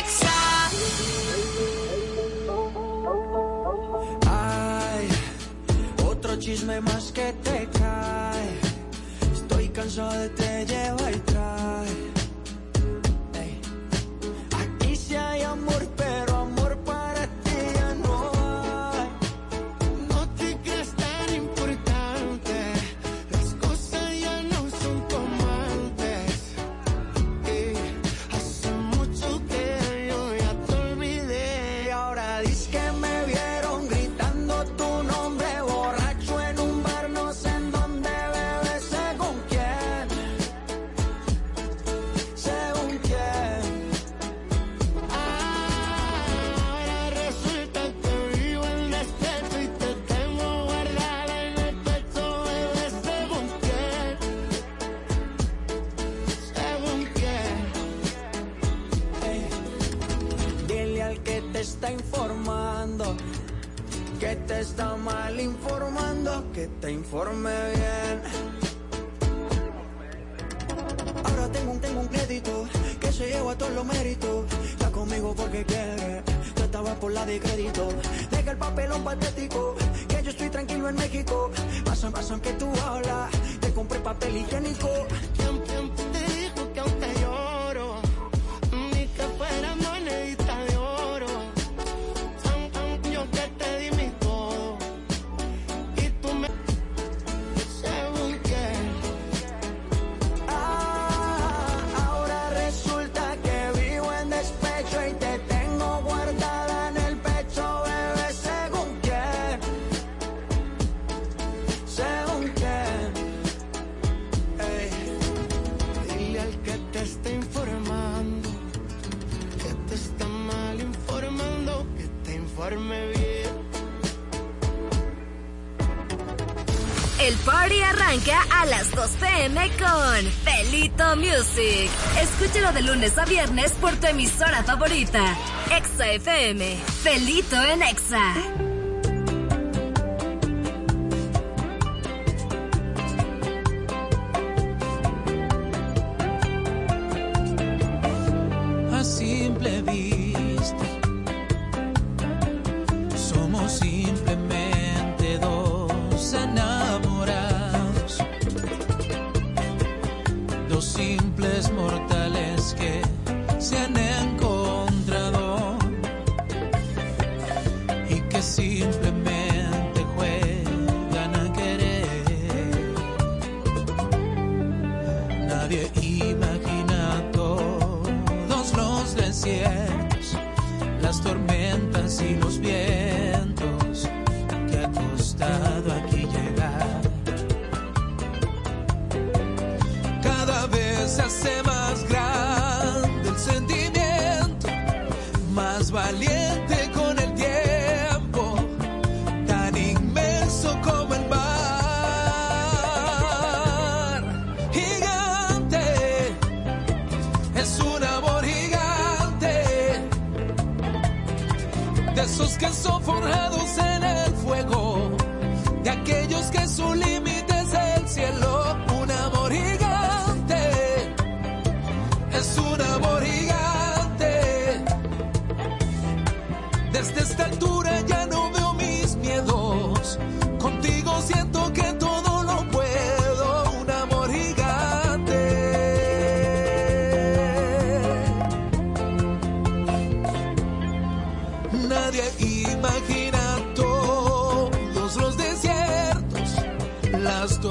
Exa Ay, otro chisme más que te cae. Estoy cansado de te llevar informe bien. Ahora tengo un, tengo un crédito que se lleva todos los méritos. Está conmigo porque quiere. Yo estaba por la de crédito. Deja el papelón patético. Que yo estoy tranquilo en México. Pasan, pasan que tú hablas. Te compré papel higiénico. El party arranca a las 2 pm con Felito Music. Escúchalo de lunes a viernes por tu emisora favorita, Exa FM. Felito en Exa.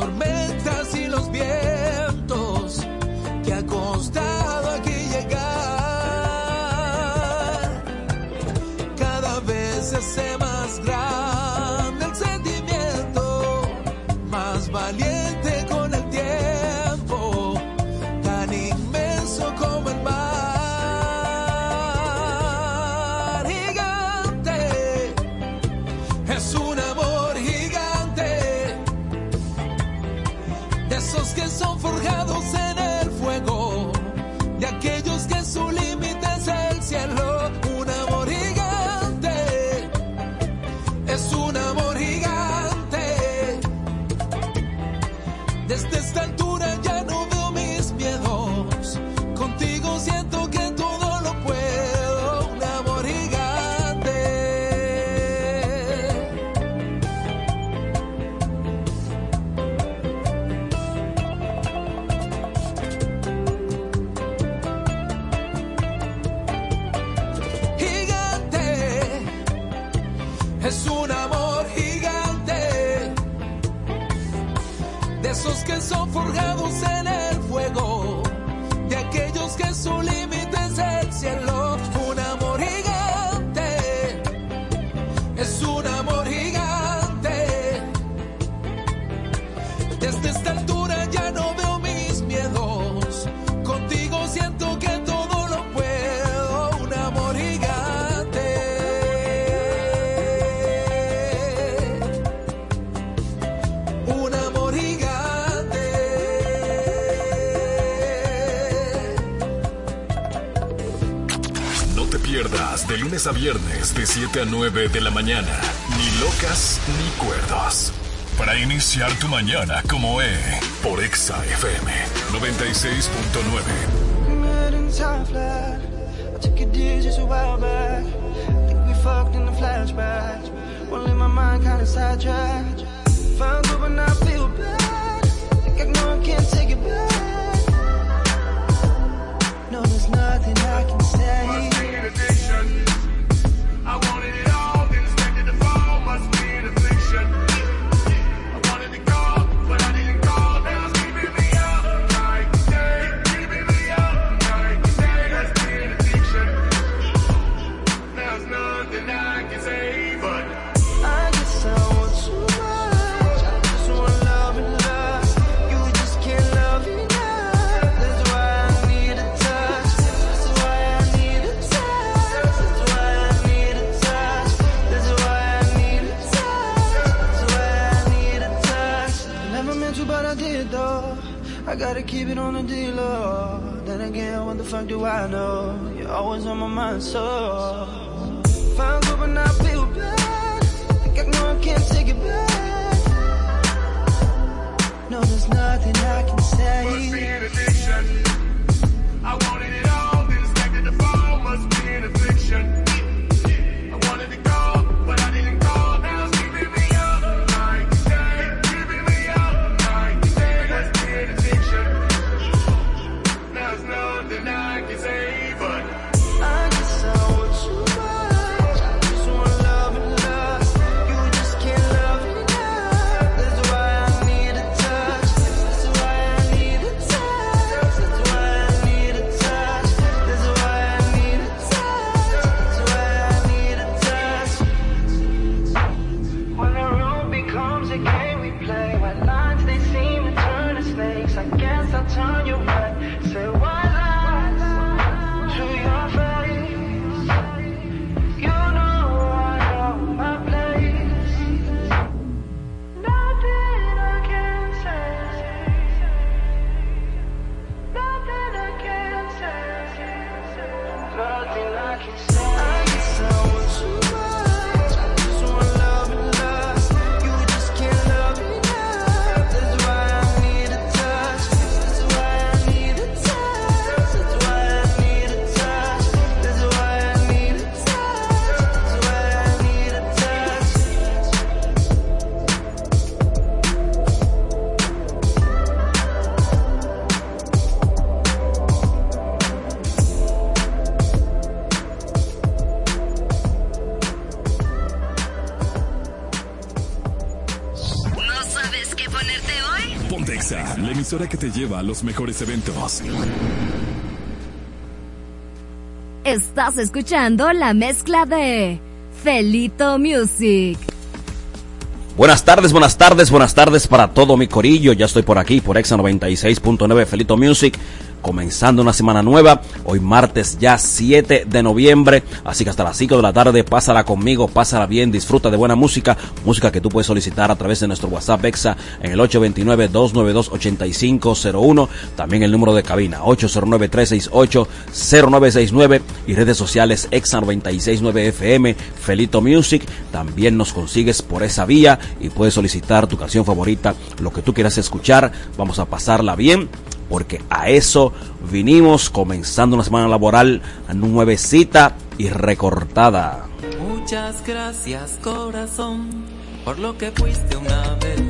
tormentas y los vientos que ha costado aquí llegar. Cada vez se hace más grande. es un amor gigante, de esos que son forjados en el fuego, de aquellos que son lunes a viernes de 7 a 9 de la mañana. Ni locas ni cuerdos. Para iniciar tu mañana como E. Por Exa FM 96.9. Met in time flat. I took your deals just a while back. Think we fucked in the flashback. Won't let my mind kinda sidetracked. Found you but I feel bad. Think I know I can't take it back. No, there's nothing I can say. I wanted it I gotta keep it on the dealer. Then again, what the fuck do I know? You're always on my mind, so. Found you, but I feel bad. Think I know I can't take it back. No, there's nothing I can say. I wanted it emisora que te lleva a los mejores eventos. Estás escuchando la mezcla de Felito Music. Buenas tardes, buenas tardes, buenas tardes para todo mi corillo. Ya estoy por aquí, por Exa 96.9 Felito Music. Comenzando una semana nueva, hoy martes ya 7 de noviembre, así que hasta las 5 de la tarde pásala conmigo, pásala bien, disfruta de buena música, música que tú puedes solicitar a través de nuestro WhatsApp Exa en el 829-292-8501, también el número de cabina 809-368-0969 y redes sociales Exa 969 FM, Felito Music, también nos consigues por esa vía y puedes solicitar tu canción favorita, lo que tú quieras escuchar, vamos a pasarla bien porque a eso vinimos comenzando una semana laboral nuevecita y recortada. Muchas gracias corazón por lo que fuiste una vez,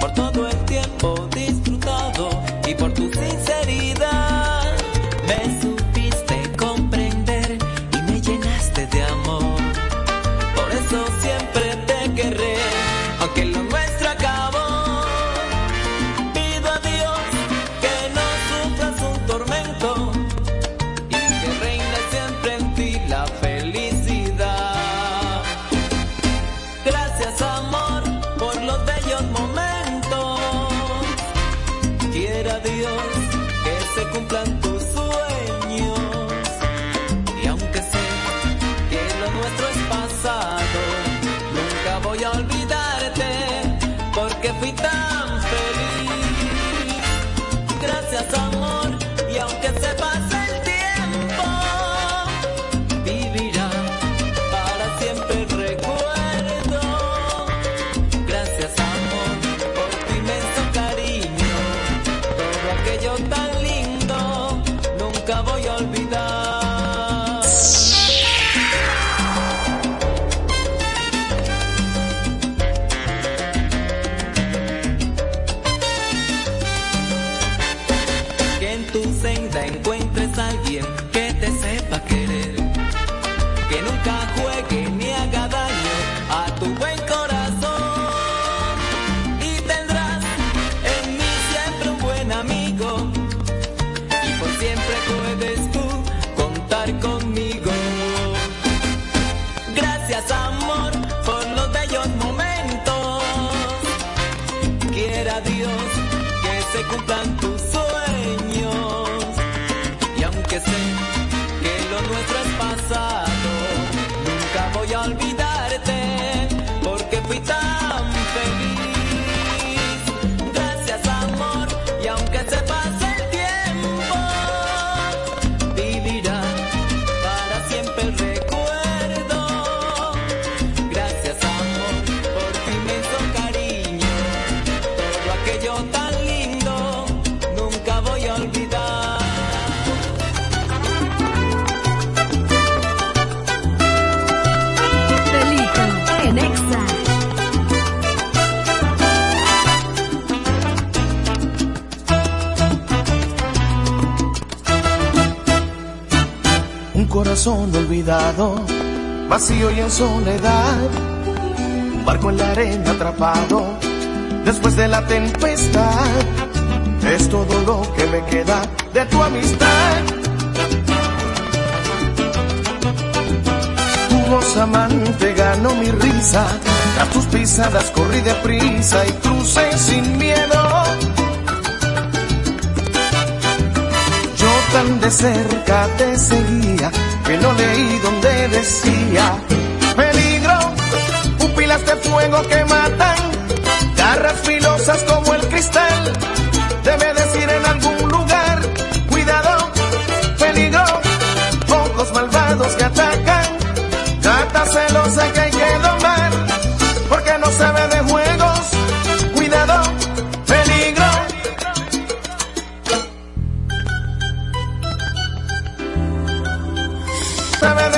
por todo el tiempo disfrutado cumplan tus Aunque sé corazón olvidado, vacío y en soledad. Un barco en la arena atrapado, después de la tempestad. Es todo lo que me queda de tu amistad. Tu voz amante ganó mi risa. Tras tus pisadas corrí deprisa y crucé sin miedo. Yo tan de cerca te seguía que no leí donde decía, peligro, pupilas de fuego que matan, garras filosas como el cristal, debe decir en algún lugar, cuidado, peligro, pocos malvados que atacan, gata celosa que